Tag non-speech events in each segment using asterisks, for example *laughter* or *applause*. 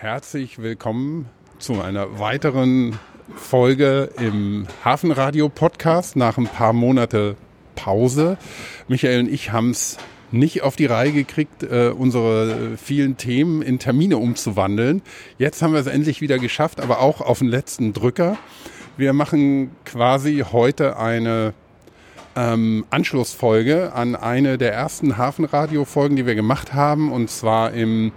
herzlich willkommen zu einer weiteren Folge im Hafenradio Podcast nach ein paar Monate Pause. Michael und ich haben es nicht auf die Reihe gekriegt, äh, unsere vielen Themen in Termine umzuwandeln. Jetzt haben wir es endlich wieder geschafft, aber auch auf den letzten Drücker. Wir machen quasi heute eine ähm, Anschlussfolge an eine der ersten Hafenradio-Folgen, die wir gemacht haben, und zwar im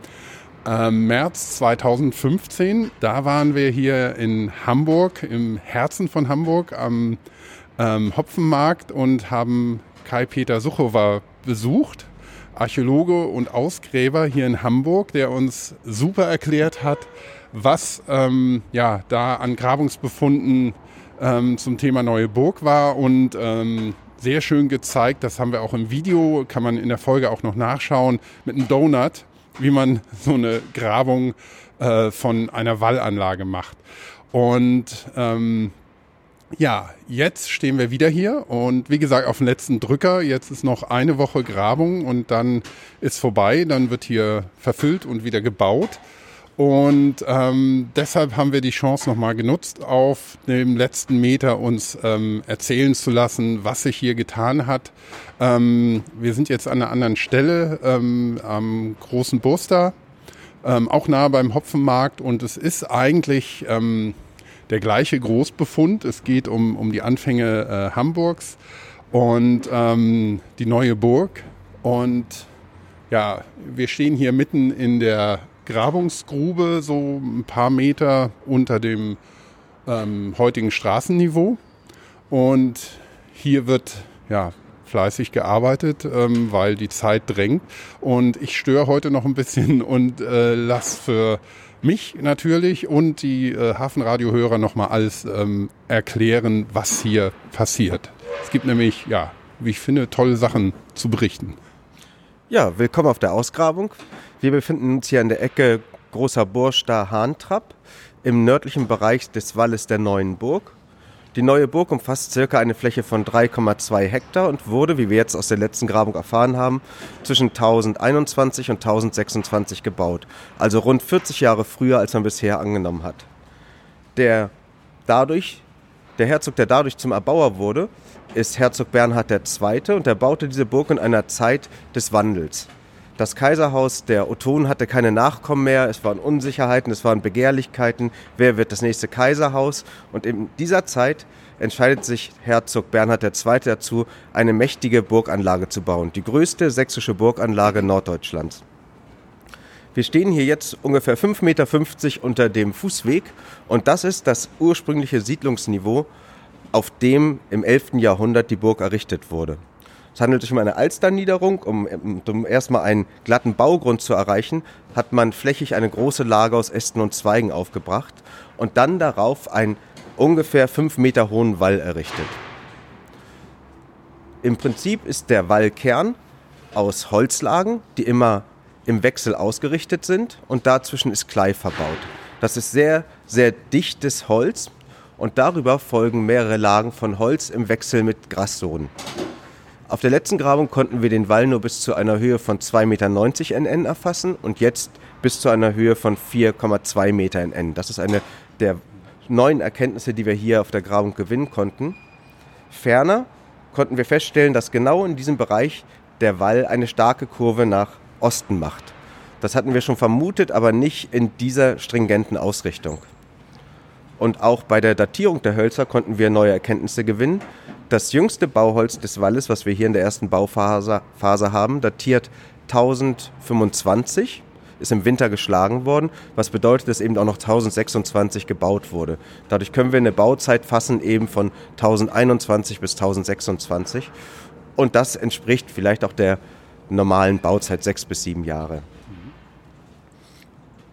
ähm, März 2015. Da waren wir hier in Hamburg, im Herzen von Hamburg, am ähm, Hopfenmarkt und haben Kai-Peter Suchowa besucht, Archäologe und Ausgräber hier in Hamburg, der uns super erklärt hat, was ähm, ja, da an Grabungsbefunden ähm, zum Thema Neue Burg war und ähm, sehr schön gezeigt, das haben wir auch im Video, kann man in der Folge auch noch nachschauen, mit einem Donut, wie man so eine Grabung äh, von einer Wallanlage macht. Und ähm, ja, jetzt stehen wir wieder hier und wie gesagt auf dem letzten Drücker. Jetzt ist noch eine Woche Grabung und dann ist vorbei. Dann wird hier verfüllt und wieder gebaut. Und ähm, deshalb haben wir die Chance nochmal genutzt, auf dem letzten Meter uns ähm, erzählen zu lassen, was sich hier getan hat. Ähm, wir sind jetzt an einer anderen Stelle ähm, am großen Burster, ähm, auch nahe beim Hopfenmarkt. Und es ist eigentlich ähm, der gleiche Großbefund. Es geht um, um die Anfänge äh, Hamburgs und ähm, die neue Burg. Und ja, wir stehen hier mitten in der Grabungsgrube, so ein paar Meter unter dem ähm, heutigen Straßenniveau. Und hier wird ja fleißig gearbeitet, ähm, weil die Zeit drängt. Und ich störe heute noch ein bisschen und äh, lasse für mich natürlich und die äh, Hafenradiohörer nochmal alles ähm, erklären, was hier passiert. Es gibt nämlich, ja, wie ich finde, tolle Sachen zu berichten. Ja, willkommen auf der Ausgrabung. Wir befinden uns hier an der Ecke Großer Burster Hahntrapp im nördlichen Bereich des Walles der Neuen Burg. Die neue Burg umfasst circa eine Fläche von 3,2 Hektar und wurde, wie wir jetzt aus der letzten Grabung erfahren haben, zwischen 1021 und 1026 gebaut. Also rund 40 Jahre früher, als man bisher angenommen hat. Der dadurch, der Herzog, der dadurch zum Erbauer wurde, ist Herzog Bernhard II. und er baute diese Burg in einer Zeit des Wandels. Das Kaiserhaus der Ottonen hatte keine Nachkommen mehr, es waren Unsicherheiten, es waren Begehrlichkeiten, wer wird das nächste Kaiserhaus. Und in dieser Zeit entscheidet sich Herzog Bernhard II. dazu, eine mächtige Burganlage zu bauen, die größte sächsische Burganlage Norddeutschlands. Wir stehen hier jetzt ungefähr 5,50 Meter unter dem Fußweg und das ist das ursprüngliche Siedlungsniveau, auf dem im 11. Jahrhundert die Burg errichtet wurde. Es handelt sich um eine Alsterniederung. Um, um erstmal einen glatten Baugrund zu erreichen, hat man flächig eine große Lage aus Ästen und Zweigen aufgebracht und dann darauf einen ungefähr fünf Meter hohen Wall errichtet. Im Prinzip ist der Wallkern aus Holzlagen, die immer im Wechsel ausgerichtet sind und dazwischen ist Klei verbaut. Das ist sehr, sehr dichtes Holz und darüber folgen mehrere Lagen von Holz im Wechsel mit Grassohlen. Auf der letzten Grabung konnten wir den Wall nur bis zu einer Höhe von 2,90 Meter NN erfassen und jetzt bis zu einer Höhe von 4,2 Meter NN. Das ist eine der neuen Erkenntnisse, die wir hier auf der Grabung gewinnen konnten. Ferner konnten wir feststellen, dass genau in diesem Bereich der Wall eine starke Kurve nach Osten macht. Das hatten wir schon vermutet, aber nicht in dieser stringenten Ausrichtung. Und auch bei der Datierung der Hölzer konnten wir neue Erkenntnisse gewinnen. Das jüngste Bauholz des Walles, was wir hier in der ersten Bauphase Phase haben, datiert 1025, ist im Winter geschlagen worden, was bedeutet, dass eben auch noch 1026 gebaut wurde. Dadurch können wir eine Bauzeit fassen eben von 1021 bis 1026 und das entspricht vielleicht auch der normalen Bauzeit sechs bis sieben Jahre.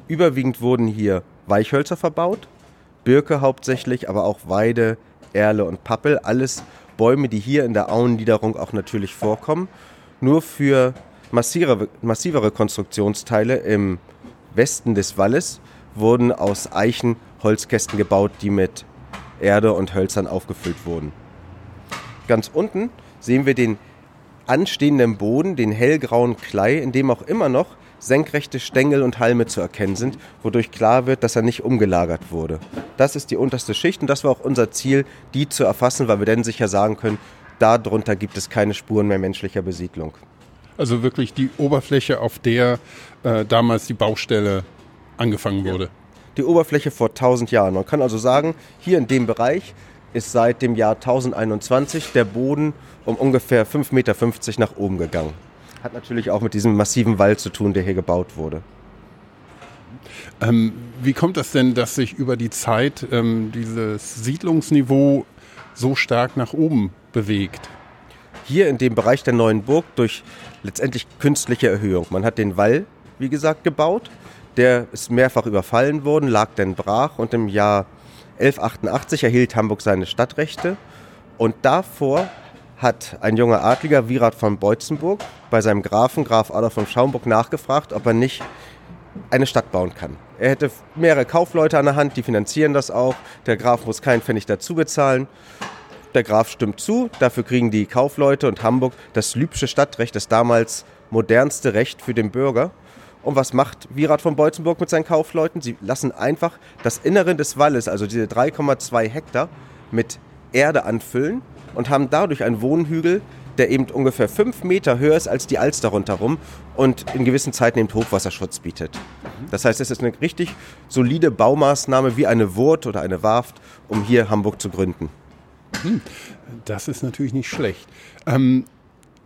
Überwiegend wurden hier Weichhölzer verbaut, Birke hauptsächlich, aber auch Weide, Erle und Pappel, alles Bäume, die hier in der Auenniederung auch natürlich vorkommen. Nur für massivere, massivere Konstruktionsteile im Westen des Walles wurden aus Eichen Holzkästen gebaut, die mit Erde und Hölzern aufgefüllt wurden. Ganz unten sehen wir den anstehendem Boden den hellgrauen Klei, in dem auch immer noch senkrechte Stängel und Halme zu erkennen sind, wodurch klar wird, dass er nicht umgelagert wurde. Das ist die unterste Schicht und das war auch unser Ziel, die zu erfassen, weil wir dann sicher sagen können, darunter gibt es keine Spuren mehr menschlicher Besiedlung. Also wirklich die Oberfläche, auf der äh, damals die Baustelle angefangen wurde. Ja. Die Oberfläche vor 1000 Jahren. Man kann also sagen, hier in dem Bereich ist seit dem Jahr 1021 der Boden um ungefähr 5,50 Meter nach oben gegangen. Hat natürlich auch mit diesem massiven Wald zu tun, der hier gebaut wurde. Ähm, wie kommt das denn, dass sich über die Zeit ähm, dieses Siedlungsniveau so stark nach oben bewegt? Hier in dem Bereich der neuen Burg durch letztendlich künstliche Erhöhung. Man hat den Wall, wie gesagt, gebaut. Der ist mehrfach überfallen worden, lag dann brach und im Jahr 1188 erhielt Hamburg seine Stadtrechte. Und davor hat ein junger Adliger, Wierat von Beutzenburg, bei seinem Grafen, Graf Adolf von Schaumburg, nachgefragt, ob er nicht eine Stadt bauen kann. Er hätte mehrere Kaufleute an der Hand, die finanzieren das auch. Der Graf muss keinen Pfennig dazu bezahlen. Der Graf stimmt zu, dafür kriegen die Kaufleute und Hamburg das Lübsche Stadtrecht, das damals modernste Recht für den Bürger. Und was macht Wierat von Beutzenburg mit seinen Kaufleuten? Sie lassen einfach das Innere des Walles, also diese 3,2 Hektar, mit Erde anfüllen und haben dadurch einen Wohnhügel, der eben ungefähr fünf Meter höher ist als die Alster rundherum und in gewissen Zeiten eben Hochwasserschutz bietet. Das heißt, es ist eine richtig solide Baumaßnahme wie eine Wurt oder eine Warft, um hier Hamburg zu gründen. Hm, das ist natürlich nicht schlecht. Ähm,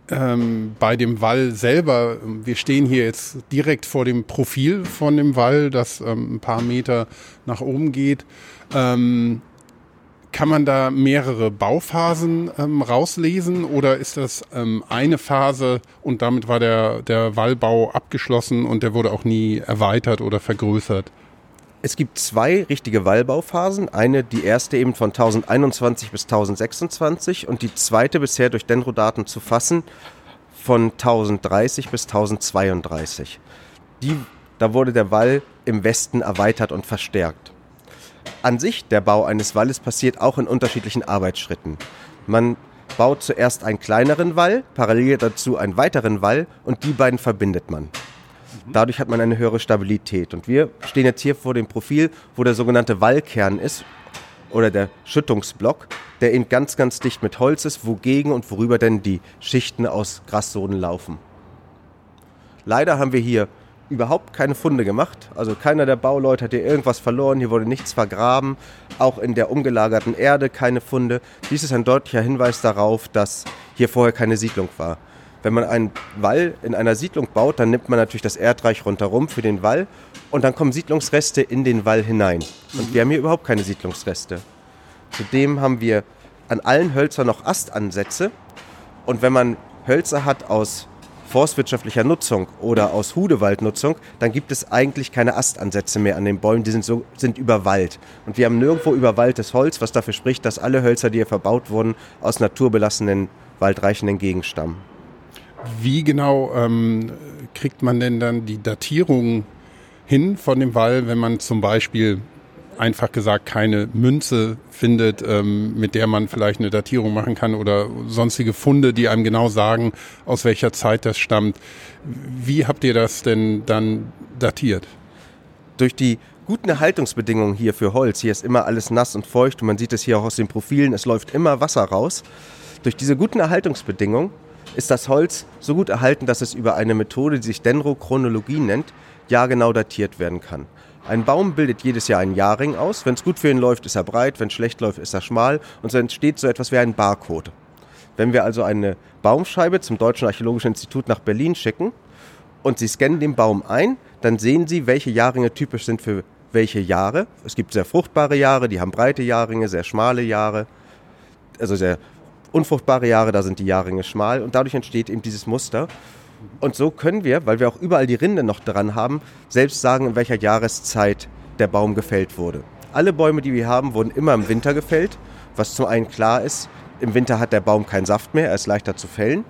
ähm, bei dem Wall selber, wir stehen hier jetzt direkt vor dem Profil von dem Wall, das ähm, ein paar Meter nach oben geht. Kann man da mehrere Bauphasen ähm, rauslesen oder ist das ähm, eine Phase und damit war der, der Wallbau abgeschlossen und der wurde auch nie erweitert oder vergrößert? Es gibt zwei richtige Wallbauphasen. Eine, die erste eben von 1021 bis 1026 und die zweite bisher durch Dendrodaten zu fassen von 1030 bis 1032. Die, da wurde der Wall im Westen erweitert und verstärkt. An sich, der Bau eines Walles passiert auch in unterschiedlichen Arbeitsschritten. Man baut zuerst einen kleineren Wall, parallel dazu einen weiteren Wall und die beiden verbindet man. Dadurch hat man eine höhere Stabilität. Und wir stehen jetzt hier vor dem Profil, wo der sogenannte Wallkern ist oder der Schüttungsblock, der eben ganz, ganz dicht mit Holz ist, wogegen und worüber denn die Schichten aus Grassoden laufen. Leider haben wir hier überhaupt keine Funde gemacht. Also keiner der Bauleute hat hier irgendwas verloren, hier wurde nichts vergraben, auch in der umgelagerten Erde keine Funde. Dies ist ein deutlicher Hinweis darauf, dass hier vorher keine Siedlung war. Wenn man einen Wall in einer Siedlung baut, dann nimmt man natürlich das Erdreich rundherum für den Wall und dann kommen Siedlungsreste in den Wall hinein. Und wir haben hier überhaupt keine Siedlungsreste. Zudem haben wir an allen Hölzern noch Astansätze und wenn man Hölzer hat aus forstwirtschaftlicher Nutzung oder aus Hudewaldnutzung, dann gibt es eigentlich keine Astansätze mehr an den Bäumen, die sind, so, sind überwallt. Und wir haben nirgendwo überwalltes Holz, was dafür spricht, dass alle Hölzer, die hier verbaut wurden, aus naturbelassenen, waldreichenden Gegenden stammen. Wie genau ähm, kriegt man denn dann die Datierung hin von dem Wall, wenn man zum Beispiel einfach gesagt keine Münze findet, ähm, mit der man vielleicht eine Datierung machen kann oder sonstige Funde, die einem genau sagen, aus welcher Zeit das stammt. Wie habt ihr das denn dann datiert? Durch die guten Erhaltungsbedingungen hier für Holz, hier ist immer alles nass und feucht und man sieht es hier auch aus den Profilen, es läuft immer Wasser raus. Durch diese guten Erhaltungsbedingungen ist das Holz so gut erhalten, dass es über eine Methode, die sich Dendrochronologie nennt, jahrgenau datiert werden kann. Ein Baum bildet jedes Jahr einen Jahrring aus. Wenn es gut für ihn läuft, ist er breit. Wenn es schlecht läuft, ist er schmal. Und so entsteht so etwas wie ein Barcode. Wenn wir also eine Baumscheibe zum Deutschen Archäologischen Institut nach Berlin schicken und Sie scannen den Baum ein, dann sehen Sie, welche Jahrringe typisch sind für welche Jahre. Es gibt sehr fruchtbare Jahre, die haben breite Jahrringe, sehr schmale Jahre, also sehr unfruchtbare Jahre, da sind die Jahrringe schmal und dadurch entsteht eben dieses Muster. Und so können wir, weil wir auch überall die Rinde noch dran haben, selbst sagen, in welcher Jahreszeit der Baum gefällt wurde. Alle Bäume, die wir haben, wurden immer im Winter gefällt, was zum einen klar ist, im Winter hat der Baum keinen Saft mehr, er ist leichter zu fällen.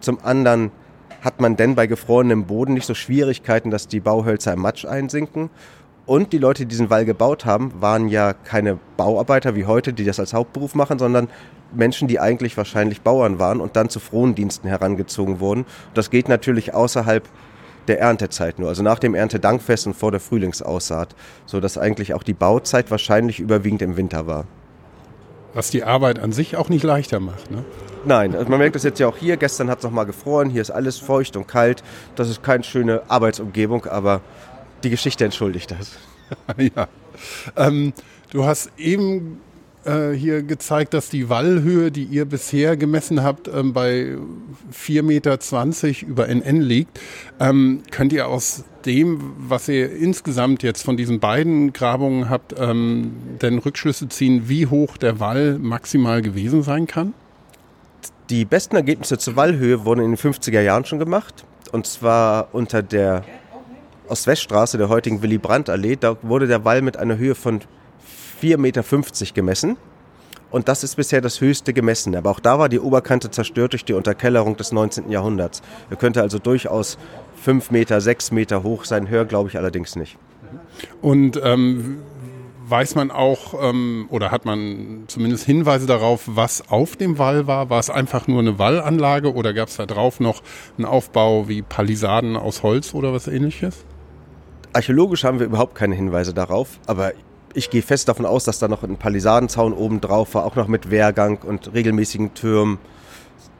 Zum anderen hat man denn bei gefrorenem Boden nicht so Schwierigkeiten, dass die Bauhölzer im Matsch einsinken. Und die Leute, die diesen Wall gebaut haben, waren ja keine Bauarbeiter wie heute, die das als Hauptberuf machen, sondern Menschen, die eigentlich wahrscheinlich Bauern waren und dann zu Frondiensten herangezogen wurden. Und das geht natürlich außerhalb der Erntezeit nur, also nach dem Erntedankfest und vor der Frühlingsaussaat, sodass eigentlich auch die Bauzeit wahrscheinlich überwiegend im Winter war. Was die Arbeit an sich auch nicht leichter macht, ne? Nein, also man merkt das jetzt ja auch hier. Gestern hat es noch mal gefroren, hier ist alles feucht und kalt. Das ist keine schöne Arbeitsumgebung, aber die Geschichte entschuldigt das. *laughs* ja. Ähm, du hast eben äh, hier gezeigt, dass die Wallhöhe, die ihr bisher gemessen habt, ähm, bei 4,20 Meter über NN liegt. Ähm, könnt ihr aus dem, was ihr insgesamt jetzt von diesen beiden Grabungen habt, ähm, denn Rückschlüsse ziehen, wie hoch der Wall maximal gewesen sein kann? Die besten Ergebnisse zur Wallhöhe wurden in den 50er Jahren schon gemacht. Und zwar unter der Ost-West-Straße der heutigen Willy-Brandt-Allee. Da wurde der Wall mit einer Höhe von 4,50 Meter gemessen. Und das ist bisher das höchste gemessen. Aber auch da war die Oberkante zerstört durch die Unterkellerung des 19. Jahrhunderts. Er könnte also durchaus 5 Meter, 6 Meter hoch sein. Höher glaube ich allerdings nicht. Und ähm, weiß man auch ähm, oder hat man zumindest Hinweise darauf, was auf dem Wall war? War es einfach nur eine Wallanlage oder gab es da drauf noch einen Aufbau wie Palisaden aus Holz oder was ähnliches? Archäologisch haben wir überhaupt keine Hinweise darauf, aber ich gehe fest davon aus, dass da noch ein Palisadenzaun oben drauf war, auch noch mit Wehrgang und regelmäßigen Türmen.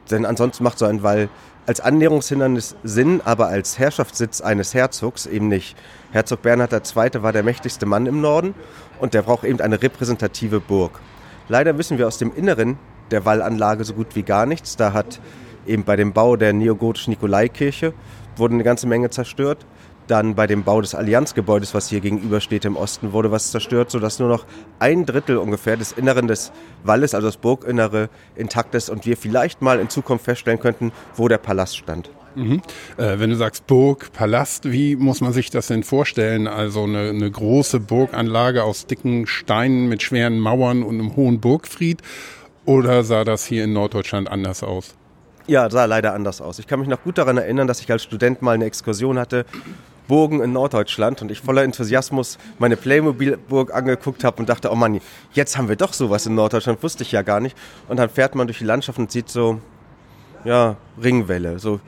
Denn ansonsten macht so ein Wall als Annäherungshindernis Sinn, aber als Herrschaftssitz eines Herzogs eben nicht. Herzog Bernhard II. war der mächtigste Mann im Norden und der braucht eben eine repräsentative Burg. Leider wissen wir aus dem Inneren der Wallanlage so gut wie gar nichts. Da hat eben bei dem Bau der neogotischen Nikolaikirche wurde eine ganze Menge zerstört. Dann bei dem Bau des Allianzgebäudes, was hier gegenüber steht im Osten, wurde was zerstört, sodass nur noch ein Drittel ungefähr des Inneren des Walles, also das Burginnere, intakt ist und wir vielleicht mal in Zukunft feststellen könnten, wo der Palast stand. Mhm. Äh, wenn du sagst Burg, Palast, wie muss man sich das denn vorstellen? Also eine, eine große Burganlage aus dicken Steinen mit schweren Mauern und einem hohen Burgfried? Oder sah das hier in Norddeutschland anders aus? Ja, sah leider anders aus. Ich kann mich noch gut daran erinnern, dass ich als Student mal eine Exkursion hatte, Burgen in Norddeutschland und ich voller Enthusiasmus meine Playmobil-Burg angeguckt habe und dachte, oh Mann, jetzt haben wir doch sowas in Norddeutschland, wusste ich ja gar nicht. Und dann fährt man durch die Landschaft und sieht so, ja, Ringwelle, so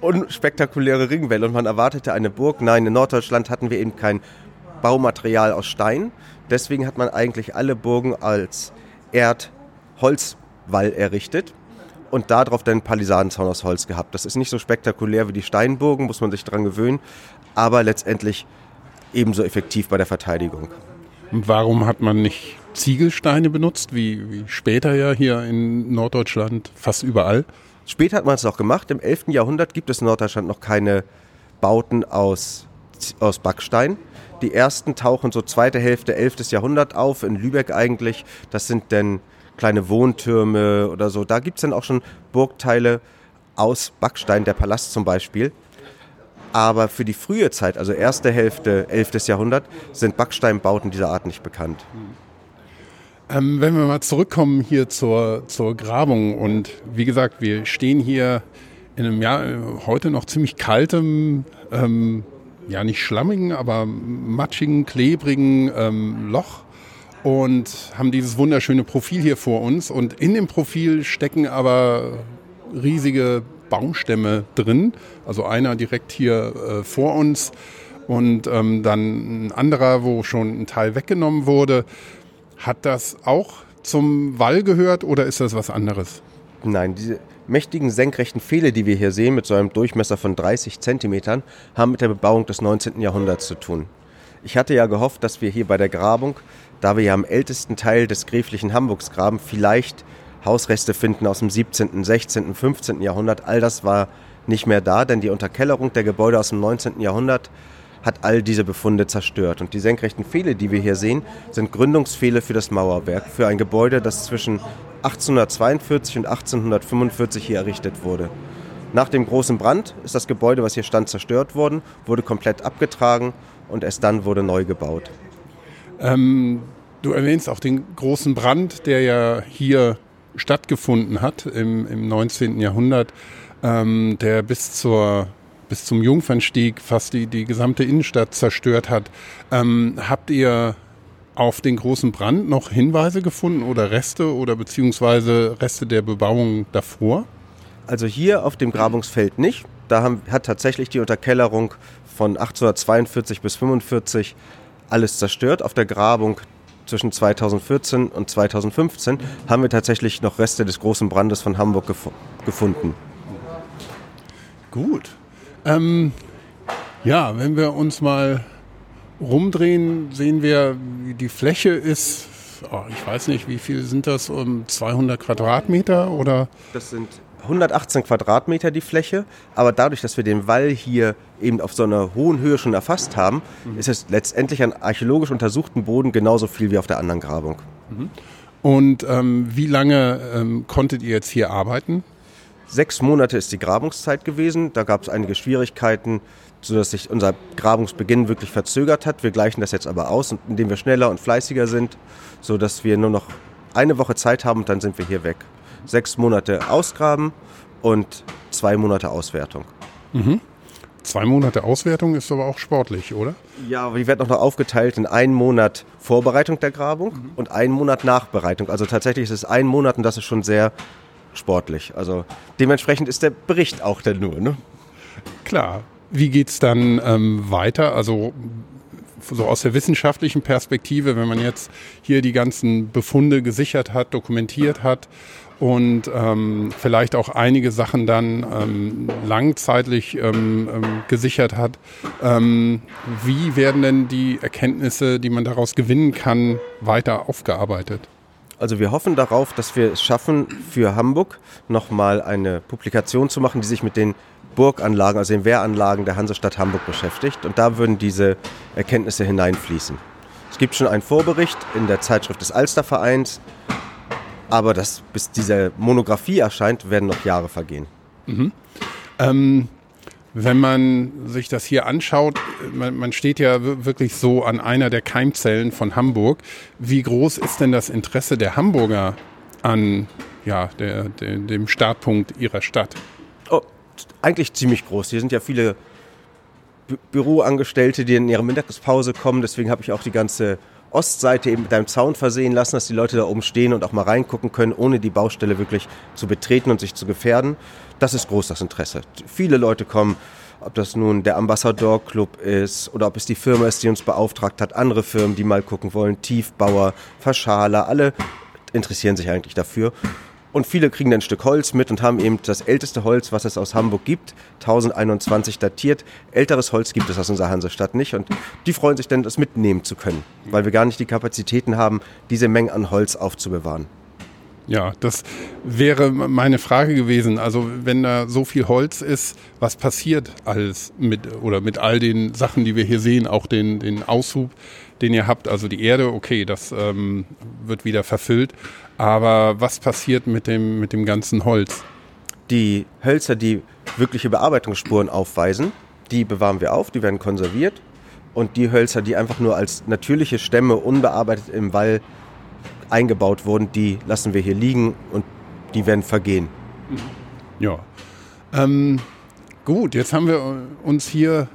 unspektakuläre Ringwelle und man erwartete eine Burg. Nein, in Norddeutschland hatten wir eben kein Baumaterial aus Stein. Deswegen hat man eigentlich alle Burgen als Erdholzwall errichtet und darauf dann Palisadenzaun aus Holz gehabt. Das ist nicht so spektakulär wie die Steinburgen, muss man sich daran gewöhnen, aber letztendlich ebenso effektiv bei der Verteidigung. Und warum hat man nicht Ziegelsteine benutzt, wie, wie später ja hier in Norddeutschland fast überall? Später hat man es auch gemacht. Im 11. Jahrhundert gibt es in Norddeutschland noch keine Bauten aus, aus Backstein. Die ersten tauchen so zweite Hälfte 11. Jahrhundert auf, in Lübeck eigentlich. Das sind dann kleine Wohntürme oder so. Da gibt es dann auch schon Burgteile aus Backstein, der Palast zum Beispiel. Aber für die frühe Zeit, also erste Hälfte 11. Jahrhundert, sind Backsteinbauten dieser Art nicht bekannt. Ähm, wenn wir mal zurückkommen hier zur, zur Grabung und wie gesagt, wir stehen hier in einem Jahr heute noch ziemlich kaltem, ähm, ja nicht schlammigen, aber matschigen, klebrigen ähm, Loch und haben dieses wunderschöne Profil hier vor uns und in dem Profil stecken aber riesige Baumstämme drin, also einer direkt hier äh, vor uns und ähm, dann ein anderer, wo schon ein Teil weggenommen wurde. Hat das auch zum Wall gehört oder ist das was anderes? Nein, diese mächtigen senkrechten Pfähle, die wir hier sehen, mit so einem Durchmesser von 30 Zentimetern, haben mit der Bebauung des 19. Jahrhunderts zu tun. Ich hatte ja gehofft, dass wir hier bei der Grabung, da wir ja am ältesten Teil des gräflichen Hamburgs graben, vielleicht Hausreste finden aus dem 17., 16., 15. Jahrhundert. All das war nicht mehr da, denn die Unterkellerung der Gebäude aus dem 19. Jahrhundert hat all diese Befunde zerstört. Und die senkrechten Pfähle, die wir hier sehen, sind Gründungspfähle für das Mauerwerk, für ein Gebäude, das zwischen 1842 und 1845 hier errichtet wurde. Nach dem großen Brand ist das Gebäude, was hier stand, zerstört worden, wurde komplett abgetragen und erst dann wurde neu gebaut. Ähm, du erwähnst auch den großen Brand, der ja hier stattgefunden hat im, im 19. Jahrhundert, ähm, der bis zur bis zum Jungfernstieg fast die, die gesamte Innenstadt zerstört hat. Ähm, habt ihr auf den großen Brand noch Hinweise gefunden oder Reste oder beziehungsweise Reste der Bebauung davor? Also hier auf dem Grabungsfeld nicht. Da haben, hat tatsächlich die Unterkellerung von 1842 bis 45 alles zerstört. Auf der Grabung zwischen 2014 und 2015 haben wir tatsächlich noch Reste des großen Brandes von Hamburg gef gefunden. Gut. Ähm, ja, wenn wir uns mal rumdrehen, sehen wir, die Fläche ist, oh, ich weiß nicht, wie viel sind das, um 200 Quadratmeter oder? Das sind 118 Quadratmeter die Fläche, aber dadurch, dass wir den Wall hier eben auf so einer hohen Höhe schon erfasst haben, mhm. ist es letztendlich an archäologisch untersuchten Boden genauso viel wie auf der anderen Grabung. Mhm. Und ähm, wie lange ähm, konntet ihr jetzt hier arbeiten? Sechs Monate ist die Grabungszeit gewesen. Da gab es einige Schwierigkeiten, sodass sich unser Grabungsbeginn wirklich verzögert hat. Wir gleichen das jetzt aber aus, indem wir schneller und fleißiger sind, sodass wir nur noch eine Woche Zeit haben und dann sind wir hier weg. Sechs Monate ausgraben und zwei Monate Auswertung. Mhm. Zwei Monate Auswertung ist aber auch sportlich, oder? Ja, aber die wird noch aufgeteilt in einen Monat Vorbereitung der Grabung mhm. und einen Monat Nachbereitung. Also tatsächlich ist es ein Monat und das ist schon sehr sportlich. Also dementsprechend ist der Bericht auch dann nur. Ne? Klar. Wie geht es dann ähm, weiter? Also so aus der wissenschaftlichen Perspektive, wenn man jetzt hier die ganzen Befunde gesichert hat, dokumentiert hat und ähm, vielleicht auch einige Sachen dann ähm, langzeitlich ähm, ähm gesichert hat. Ähm, wie werden denn die Erkenntnisse, die man daraus gewinnen kann, weiter aufgearbeitet? Also wir hoffen darauf, dass wir es schaffen, für Hamburg nochmal eine Publikation zu machen, die sich mit den Burganlagen, also den Wehranlagen der Hansestadt Hamburg beschäftigt. Und da würden diese Erkenntnisse hineinfließen. Es gibt schon einen Vorbericht in der Zeitschrift des Alstervereins, aber das, bis diese Monographie erscheint, werden noch Jahre vergehen. Mhm. Ähm, wenn man sich das hier anschaut, man, man, steht ja wirklich so an einer der Keimzellen von Hamburg. Wie groß ist denn das Interesse der Hamburger an ja, der, der, dem Startpunkt ihrer Stadt? Oh, eigentlich ziemlich groß. Hier sind ja viele Bü Büroangestellte, die in ihre Mittagspause kommen. Deswegen habe ich auch die ganze Ostseite eben mit einem Zaun versehen lassen, dass die Leute da oben stehen und auch mal reingucken können, ohne die Baustelle wirklich zu betreten und sich zu gefährden. Das ist groß das Interesse. Viele Leute kommen, ob das nun der Ambassador Club ist oder ob es die Firma ist, die uns beauftragt hat, andere Firmen, die mal gucken wollen, Tiefbauer, Verschaler, alle interessieren sich eigentlich dafür. Und viele kriegen dann ein Stück Holz mit und haben eben das älteste Holz, was es aus Hamburg gibt, 1021 datiert. Älteres Holz gibt es aus unserer Hansestadt nicht und die freuen sich dann, das mitnehmen zu können, weil wir gar nicht die Kapazitäten haben, diese Mengen an Holz aufzubewahren. Ja, das wäre meine Frage gewesen. Also wenn da so viel Holz ist, was passiert alles mit oder mit all den Sachen, die wir hier sehen, auch den, den Aushub, den ihr habt, also die Erde, okay, das ähm, wird wieder verfüllt. Aber was passiert mit dem, mit dem ganzen Holz? Die Hölzer, die wirkliche Bearbeitungsspuren aufweisen, die bewahren wir auf, die werden konserviert. Und die Hölzer, die einfach nur als natürliche Stämme unbearbeitet im Wall eingebaut wurden, die lassen wir hier liegen und die werden vergehen. Ja. Ähm, gut, jetzt haben wir uns hier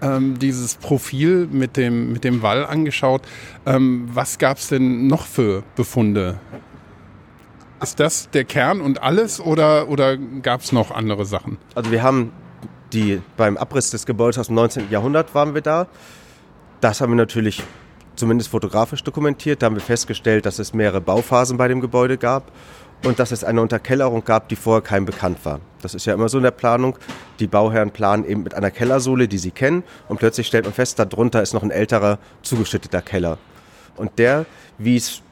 ähm, dieses Profil mit dem, mit dem Wall angeschaut. Ähm, was gab es denn noch für Befunde? Ist das der Kern und alles oder, oder gab es noch andere Sachen? Also wir haben die beim Abriss des Gebäudes aus dem 19. Jahrhundert waren wir da. Das haben wir natürlich zumindest fotografisch dokumentiert. Da haben wir festgestellt, dass es mehrere Bauphasen bei dem Gebäude gab und dass es eine Unterkellerung gab, die vorher keinem bekannt war. Das ist ja immer so in der Planung. Die Bauherren planen eben mit einer Kellersohle, die sie kennen, und plötzlich stellt man fest, darunter ist noch ein älterer, zugeschütteter Keller. Und der wies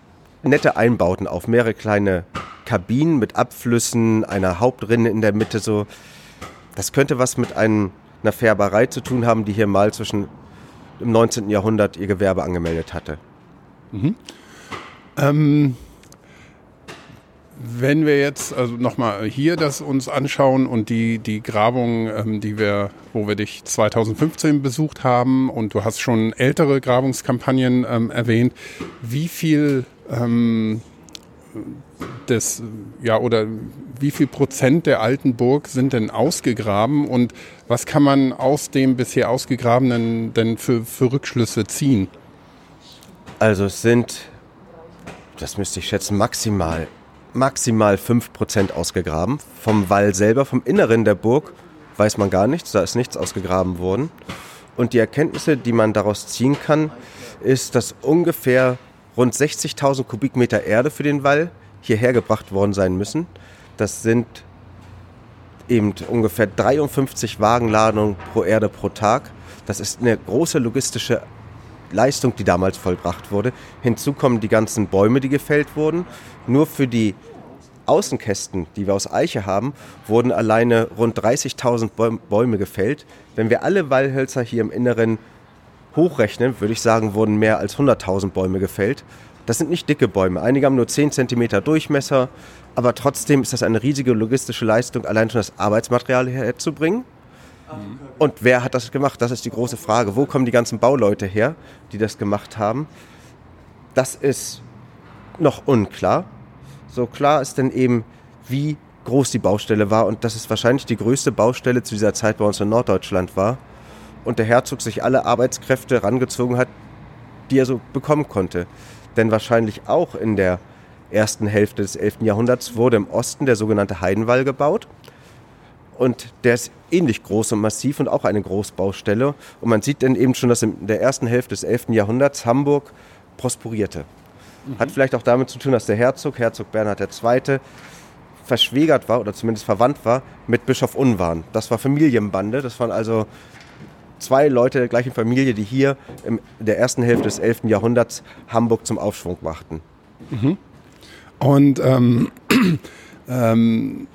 nette Einbauten auf, mehrere kleine Kabinen mit Abflüssen, einer Hauptrinne in der Mitte so. Das könnte was mit einem, einer Färberei zu tun haben, die hier mal zwischen im 19. Jahrhundert ihr Gewerbe angemeldet hatte. Mhm. Ähm, wenn wir jetzt also nochmal hier das uns anschauen und die, die Grabung, ähm, die wir, wo wir dich 2015 besucht haben und du hast schon ältere Grabungskampagnen ähm, erwähnt, wie viel ähm, des, ja, oder wie viel Prozent der alten Burg sind denn ausgegraben und was kann man aus dem bisher ausgegrabenen denn für, für Rückschlüsse ziehen? Also es sind, das müsste ich schätzen, maximal, maximal 5% ausgegraben. Vom Wall selber, vom Inneren der Burg weiß man gar nichts, da ist nichts ausgegraben worden. Und die Erkenntnisse, die man daraus ziehen kann, ist, dass ungefähr rund 60.000 Kubikmeter Erde für den Wall hierher gebracht worden sein müssen. Das sind eben ungefähr 53 Wagenladungen pro Erde pro Tag. Das ist eine große logistische Leistung, die damals vollbracht wurde. Hinzu kommen die ganzen Bäume, die gefällt wurden. Nur für die Außenkästen, die wir aus Eiche haben, wurden alleine rund 30.000 Bäume gefällt. Wenn wir alle Wallhölzer hier im Inneren hochrechnen, würde ich sagen, wurden mehr als 100.000 Bäume gefällt. Das sind nicht dicke Bäume. Einige haben nur 10 cm Durchmesser, aber trotzdem ist das eine riesige logistische Leistung, allein schon das Arbeitsmaterial herzubringen. Und wer hat das gemacht? Das ist die große Frage. Wo kommen die ganzen Bauleute her, die das gemacht haben? Das ist noch unklar. So klar ist denn eben, wie groß die Baustelle war und dass es wahrscheinlich die größte Baustelle zu dieser Zeit bei uns in Norddeutschland war und der Herzog sich alle Arbeitskräfte rangezogen hat, die er so bekommen konnte. Denn wahrscheinlich auch in der ersten Hälfte des 11. Jahrhunderts wurde im Osten der sogenannte Heidenwall gebaut. Und der ist ähnlich groß und massiv und auch eine Großbaustelle. Und man sieht dann eben schon, dass in der ersten Hälfte des 11. Jahrhunderts Hamburg prosperierte. Mhm. Hat vielleicht auch damit zu tun, dass der Herzog, Herzog Bernhard II., verschwägert war oder zumindest verwandt war mit Bischof Unwarn. Das war Familienbande, das waren also zwei Leute der gleichen Familie, die hier in der ersten Hälfte des 11. Jahrhunderts Hamburg zum Aufschwung machten. Mhm. Und ähm, *clears throat* ähm,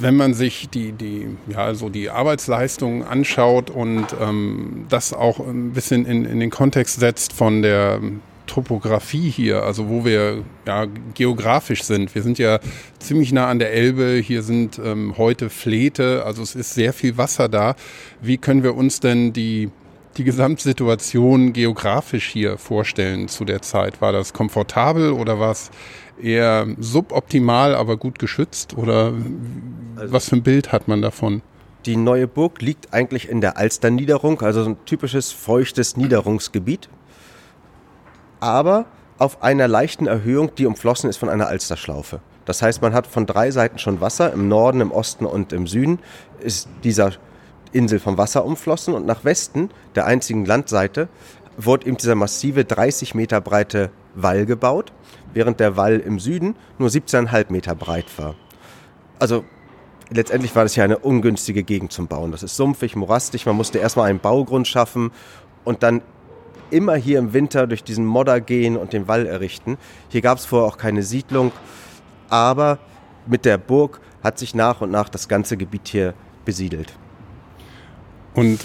wenn man sich die, die, ja, also die Arbeitsleistung anschaut und ähm, das auch ein bisschen in, in den Kontext setzt von der Topografie hier, also wo wir ja, geografisch sind. Wir sind ja ziemlich nah an der Elbe, hier sind ähm, heute Flete, also es ist sehr viel Wasser da. Wie können wir uns denn die, die Gesamtsituation geografisch hier vorstellen zu der Zeit? War das komfortabel oder war es eher suboptimal, aber gut geschützt? Oder also was für ein Bild hat man davon? Die neue Burg liegt eigentlich in der Alsterniederung, also so ein typisches feuchtes Niederungsgebiet aber auf einer leichten Erhöhung, die umflossen ist von einer Alsterschlaufe. Das heißt, man hat von drei Seiten schon Wasser. Im Norden, im Osten und im Süden ist dieser Insel vom Wasser umflossen und nach Westen, der einzigen Landseite, wurde eben dieser massive 30 Meter breite Wall gebaut, während der Wall im Süden nur 17,5 Meter breit war. Also letztendlich war das ja eine ungünstige Gegend zum Bauen. Das ist sumpfig, morastig, man musste erstmal einen Baugrund schaffen und dann immer hier im Winter durch diesen Modder gehen und den Wall errichten. Hier gab es vorher auch keine Siedlung, aber mit der Burg hat sich nach und nach das ganze Gebiet hier besiedelt. Und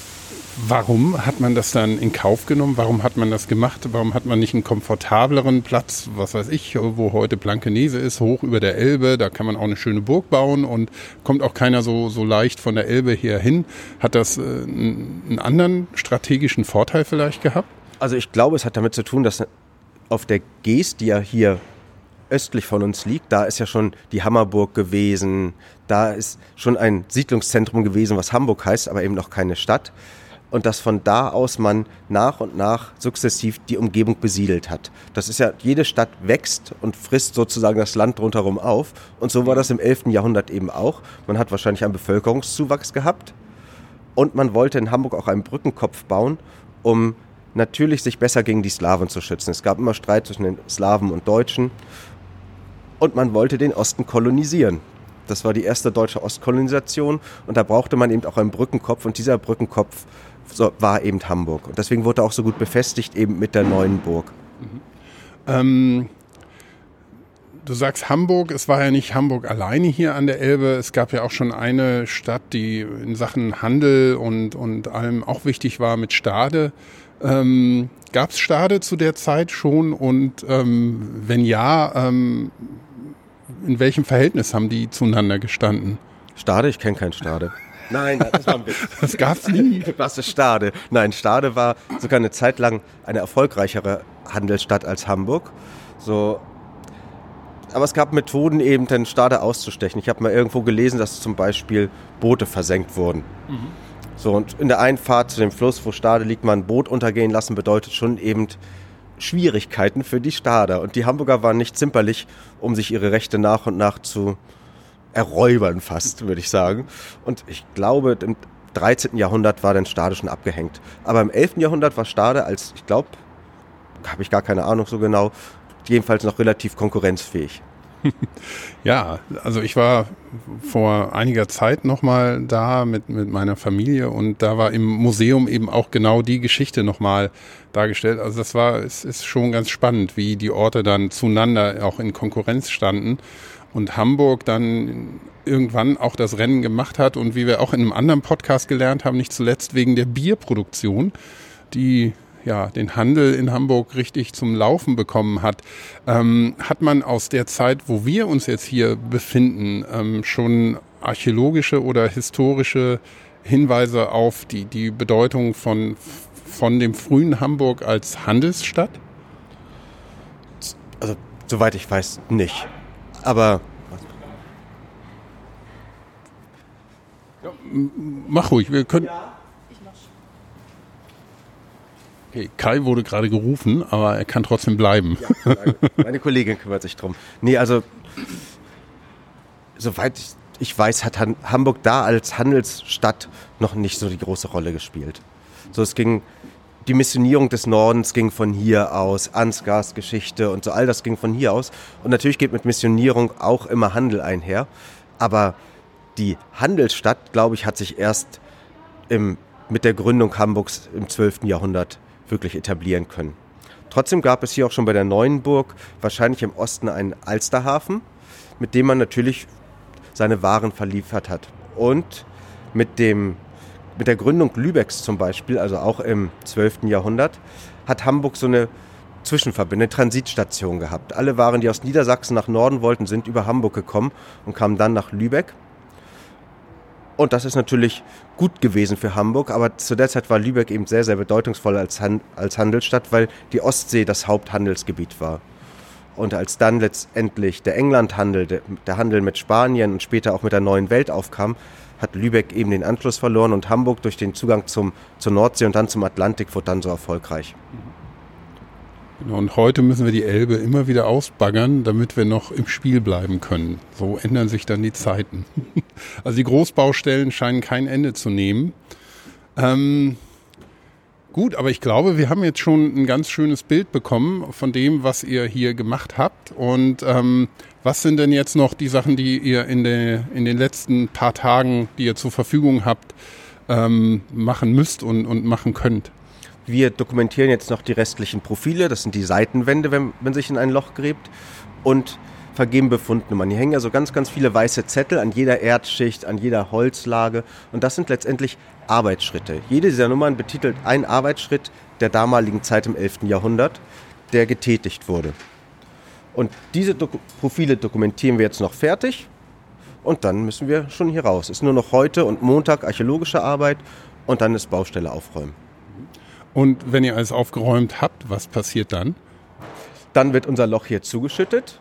warum hat man das dann in Kauf genommen? Warum hat man das gemacht? Warum hat man nicht einen komfortableren Platz, was weiß ich, wo heute Blankenese ist, hoch über der Elbe? Da kann man auch eine schöne Burg bauen und kommt auch keiner so, so leicht von der Elbe hier hin. Hat das äh, einen anderen strategischen Vorteil vielleicht gehabt? Also ich glaube, es hat damit zu tun, dass auf der Geest, die ja hier östlich von uns liegt, da ist ja schon die Hammerburg gewesen, da ist schon ein Siedlungszentrum gewesen, was Hamburg heißt, aber eben noch keine Stadt. Und dass von da aus man nach und nach sukzessiv die Umgebung besiedelt hat. Das ist ja, jede Stadt wächst und frisst sozusagen das Land rundherum auf. Und so war das im 11. Jahrhundert eben auch. Man hat wahrscheinlich einen Bevölkerungszuwachs gehabt. Und man wollte in Hamburg auch einen Brückenkopf bauen, um natürlich sich besser gegen die Slawen zu schützen. Es gab immer Streit zwischen den Slawen und Deutschen und man wollte den Osten kolonisieren. Das war die erste deutsche Ostkolonisation und da brauchte man eben auch einen Brückenkopf und dieser Brückenkopf war eben Hamburg. Und deswegen wurde er auch so gut befestigt eben mit der neuen Burg. Mhm. Ähm, du sagst Hamburg, es war ja nicht Hamburg alleine hier an der Elbe. Es gab ja auch schon eine Stadt, die in Sachen Handel und, und allem auch wichtig war mit Stade. Ähm, Gab es Stade zu der Zeit schon und ähm, wenn ja, ähm, in welchem Verhältnis haben die zueinander gestanden? Stade? Ich kenne keinen Stade. Nein, das war ein Witz. *laughs* Das gab's nie. *laughs* Was ist Stade? Nein, Stade war sogar eine Zeit lang eine erfolgreichere Handelsstadt als Hamburg. So aber es gab Methoden, eben den Stade auszustechen. Ich habe mal irgendwo gelesen, dass zum Beispiel Boote versenkt wurden. Mhm. So, und in der Einfahrt zu dem Fluss, wo Stade liegt, man ein Boot untergehen lassen, bedeutet schon eben Schwierigkeiten für die Stader. Und die Hamburger waren nicht zimperlich, um sich ihre Rechte nach und nach zu erräubern, fast, würde ich sagen. Und ich glaube, im 13. Jahrhundert war dann Stade schon abgehängt. Aber im 11. Jahrhundert war Stade als, ich glaube, habe ich gar keine Ahnung so genau, jedenfalls noch relativ konkurrenzfähig. *laughs* Ja, also ich war vor einiger Zeit nochmal da mit, mit meiner Familie und da war im Museum eben auch genau die Geschichte nochmal dargestellt. Also das war, es ist schon ganz spannend, wie die Orte dann zueinander auch in Konkurrenz standen und Hamburg dann irgendwann auch das Rennen gemacht hat und wie wir auch in einem anderen Podcast gelernt haben, nicht zuletzt wegen der Bierproduktion, die ja, den Handel in Hamburg richtig zum Laufen bekommen hat. Ähm, hat man aus der Zeit, wo wir uns jetzt hier befinden, ähm, schon archäologische oder historische Hinweise auf die, die Bedeutung von, von dem frühen Hamburg als Handelsstadt? Also, soweit ich weiß, nicht. Aber mach ruhig, wir können. Ja. Okay, Kai wurde gerade gerufen, aber er kann trotzdem bleiben. Ja, meine Kollegin kümmert sich drum. Nee, also soweit ich, ich weiß, hat Hamburg da als Handelsstadt noch nicht so die große Rolle gespielt. So, es ging, die Missionierung des Nordens ging von hier aus, Ansgars Geschichte und so all das ging von hier aus. Und natürlich geht mit Missionierung auch immer Handel einher. Aber die Handelsstadt, glaube ich, hat sich erst im, mit der Gründung Hamburgs im 12. Jahrhundert wirklich etablieren können. Trotzdem gab es hier auch schon bei der neuen Burg wahrscheinlich im Osten einen Alsterhafen, mit dem man natürlich seine Waren verliefert hat. Und mit, dem, mit der Gründung Lübecks zum Beispiel, also auch im 12. Jahrhundert, hat Hamburg so eine Zwischenverbindung, eine Transitstation gehabt. Alle Waren, die aus Niedersachsen nach Norden wollten, sind über Hamburg gekommen und kamen dann nach Lübeck. Und das ist natürlich gut gewesen für Hamburg, aber zu der Zeit war Lübeck eben sehr, sehr bedeutungsvoll als, Han als Handelsstadt, weil die Ostsee das Haupthandelsgebiet war. Und als dann letztendlich der Englandhandel, der, der Handel mit Spanien und später auch mit der neuen Welt aufkam, hat Lübeck eben den Anschluss verloren und Hamburg durch den Zugang zum, zur Nordsee und dann zum Atlantik wurde dann so erfolgreich. Mhm. Genau, und heute müssen wir die Elbe immer wieder ausbaggern, damit wir noch im Spiel bleiben können. So ändern sich dann die Zeiten. *laughs* Also die Großbaustellen scheinen kein Ende zu nehmen. Ähm, gut, aber ich glaube, wir haben jetzt schon ein ganz schönes Bild bekommen von dem, was ihr hier gemacht habt. Und ähm, was sind denn jetzt noch die Sachen, die ihr in, der, in den letzten paar Tagen, die ihr zur Verfügung habt, ähm, machen müsst und, und machen könnt? Wir dokumentieren jetzt noch die restlichen Profile, das sind die Seitenwände, wenn man sich in ein Loch gräbt und vergeben Befundnummern. Hier hängen also ganz, ganz viele weiße Zettel an jeder Erdschicht, an jeder Holzlage und das sind letztendlich Arbeitsschritte. Jede dieser Nummern betitelt einen Arbeitsschritt der damaligen Zeit im 11. Jahrhundert, der getätigt wurde. Und diese Dok Profile dokumentieren wir jetzt noch fertig und dann müssen wir schon hier raus. Es ist nur noch heute und Montag archäologische Arbeit und dann ist Baustelle aufräumen. Und wenn ihr alles aufgeräumt habt, was passiert dann? Dann wird unser Loch hier zugeschüttet,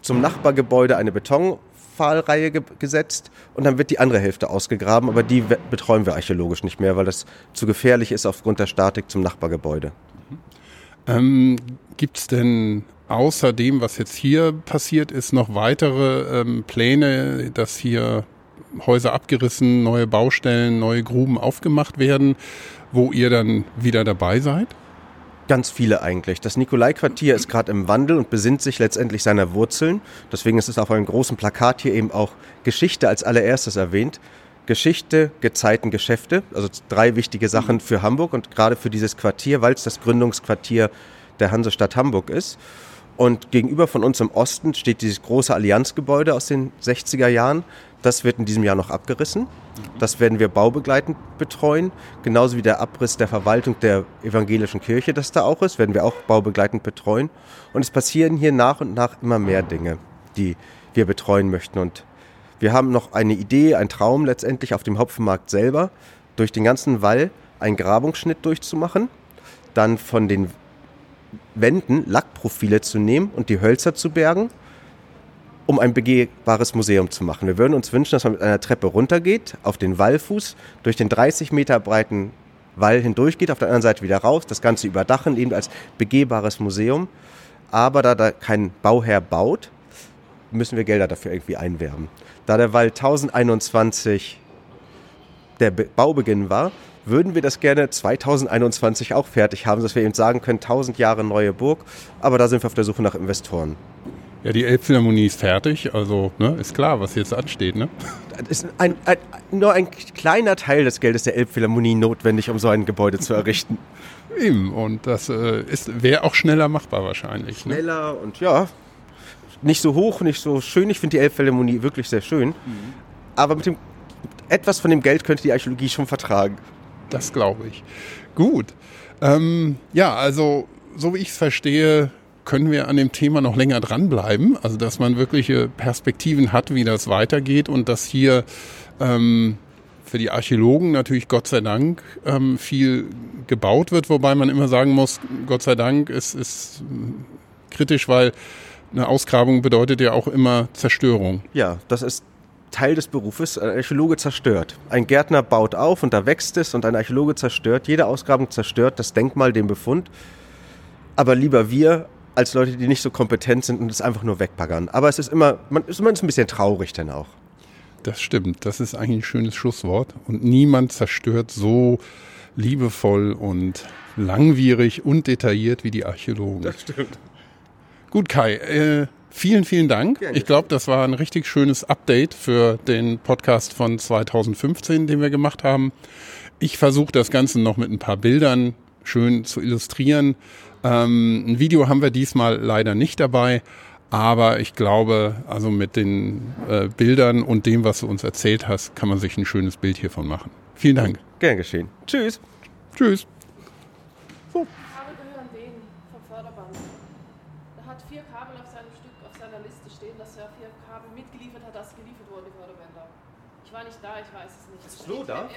zum Nachbargebäude eine Betonpfahlreihe ge gesetzt und dann wird die andere Hälfte ausgegraben, aber die betreuen wir archäologisch nicht mehr, weil das zu gefährlich ist aufgrund der Statik zum Nachbargebäude. Ähm, Gibt es denn außer dem, was jetzt hier passiert ist, noch weitere ähm, Pläne, dass hier Häuser abgerissen, neue Baustellen, neue Gruben aufgemacht werden? wo ihr dann wieder dabei seid? Ganz viele eigentlich. Das Nikolai-Quartier ist gerade im Wandel und besinnt sich letztendlich seiner Wurzeln. Deswegen ist es auf einem großen Plakat hier eben auch Geschichte als allererstes erwähnt. Geschichte, Gezeiten, Geschäfte, also drei wichtige Sachen für Hamburg und gerade für dieses Quartier, weil es das Gründungsquartier der Hansestadt Hamburg ist. Und gegenüber von uns im Osten steht dieses große Allianzgebäude aus den 60er Jahren. Das wird in diesem Jahr noch abgerissen. Das werden wir baubegleitend betreuen. Genauso wie der Abriss der Verwaltung der evangelischen Kirche, das da auch ist, werden wir auch baubegleitend betreuen. Und es passieren hier nach und nach immer mehr Dinge, die wir betreuen möchten. Und wir haben noch eine Idee, einen Traum letztendlich auf dem Hopfenmarkt selber, durch den ganzen Wall einen Grabungsschnitt durchzumachen, dann von den Wänden Lackprofile zu nehmen und die Hölzer zu bergen um ein begehbares Museum zu machen. Wir würden uns wünschen, dass man mit einer Treppe runtergeht, auf den Wallfuß, durch den 30 Meter breiten Wall hindurchgeht, auf der anderen Seite wieder raus, das Ganze überdachen, eben als begehbares Museum. Aber da da kein Bauherr baut, müssen wir Gelder dafür irgendwie einwerben. Da der Wall 1021 der Be Baubeginn war, würden wir das gerne 2021 auch fertig haben, dass wir eben sagen können, 1000 Jahre neue Burg. Aber da sind wir auf der Suche nach Investoren. Ja, die Elbphilharmonie ist fertig, also ne, ist klar, was jetzt ansteht. Ne? Es ist ein, ein, nur ein kleiner Teil des Geldes der Elbphilharmonie notwendig, um so ein Gebäude zu errichten. Eben, und das äh, wäre auch schneller machbar wahrscheinlich. Ne? Schneller und ja, nicht so hoch, nicht so schön. Ich finde die Elbphilharmonie wirklich sehr schön. Mhm. Aber mit dem etwas von dem Geld könnte die Archäologie schon vertragen. Das glaube ich. Gut. Ähm, ja, also so wie ich es verstehe, können wir an dem Thema noch länger dranbleiben. Also dass man wirkliche Perspektiven hat, wie das weitergeht und dass hier ähm, für die Archäologen natürlich Gott sei Dank ähm, viel gebaut wird, wobei man immer sagen muss, Gott sei Dank ist, ist kritisch, weil eine Ausgrabung bedeutet ja auch immer Zerstörung. Ja, das ist Teil des Berufes. Ein Archäologe zerstört. Ein Gärtner baut auf und da wächst es und ein Archäologe zerstört. Jede Ausgrabung zerstört das Denkmal, den Befund. Aber lieber wir als Leute, die nicht so kompetent sind und es einfach nur wegbaggern. Aber es ist immer, man ist immer ein bisschen traurig dann auch. Das stimmt. Das ist eigentlich ein schönes Schlusswort. Und niemand zerstört so liebevoll und langwierig und detailliert wie die Archäologen. Das stimmt. Gut, Kai, äh, vielen, vielen Dank. Ich glaube, das war ein richtig schönes Update für den Podcast von 2015, den wir gemacht haben. Ich versuche das Ganze noch mit ein paar Bildern schön zu illustrieren. Ähm, ein Video haben wir diesmal leider nicht dabei, aber ich glaube, also mit den äh, Bildern und dem, was du uns erzählt hast, kann man sich ein schönes Bild hiervon machen. Vielen Dank. Gern geschehen. Tschüss. Tschüss. So. Kabel gehören denen vom Förderband. Er hat vier Kabel auf seinem Stück auf seiner Liste stehen, dass er vier Kabel mitgeliefert hat, das geliefert wurden, die Förderbänder. Ich war nicht da, ich weiß es nicht. Ist Flo da?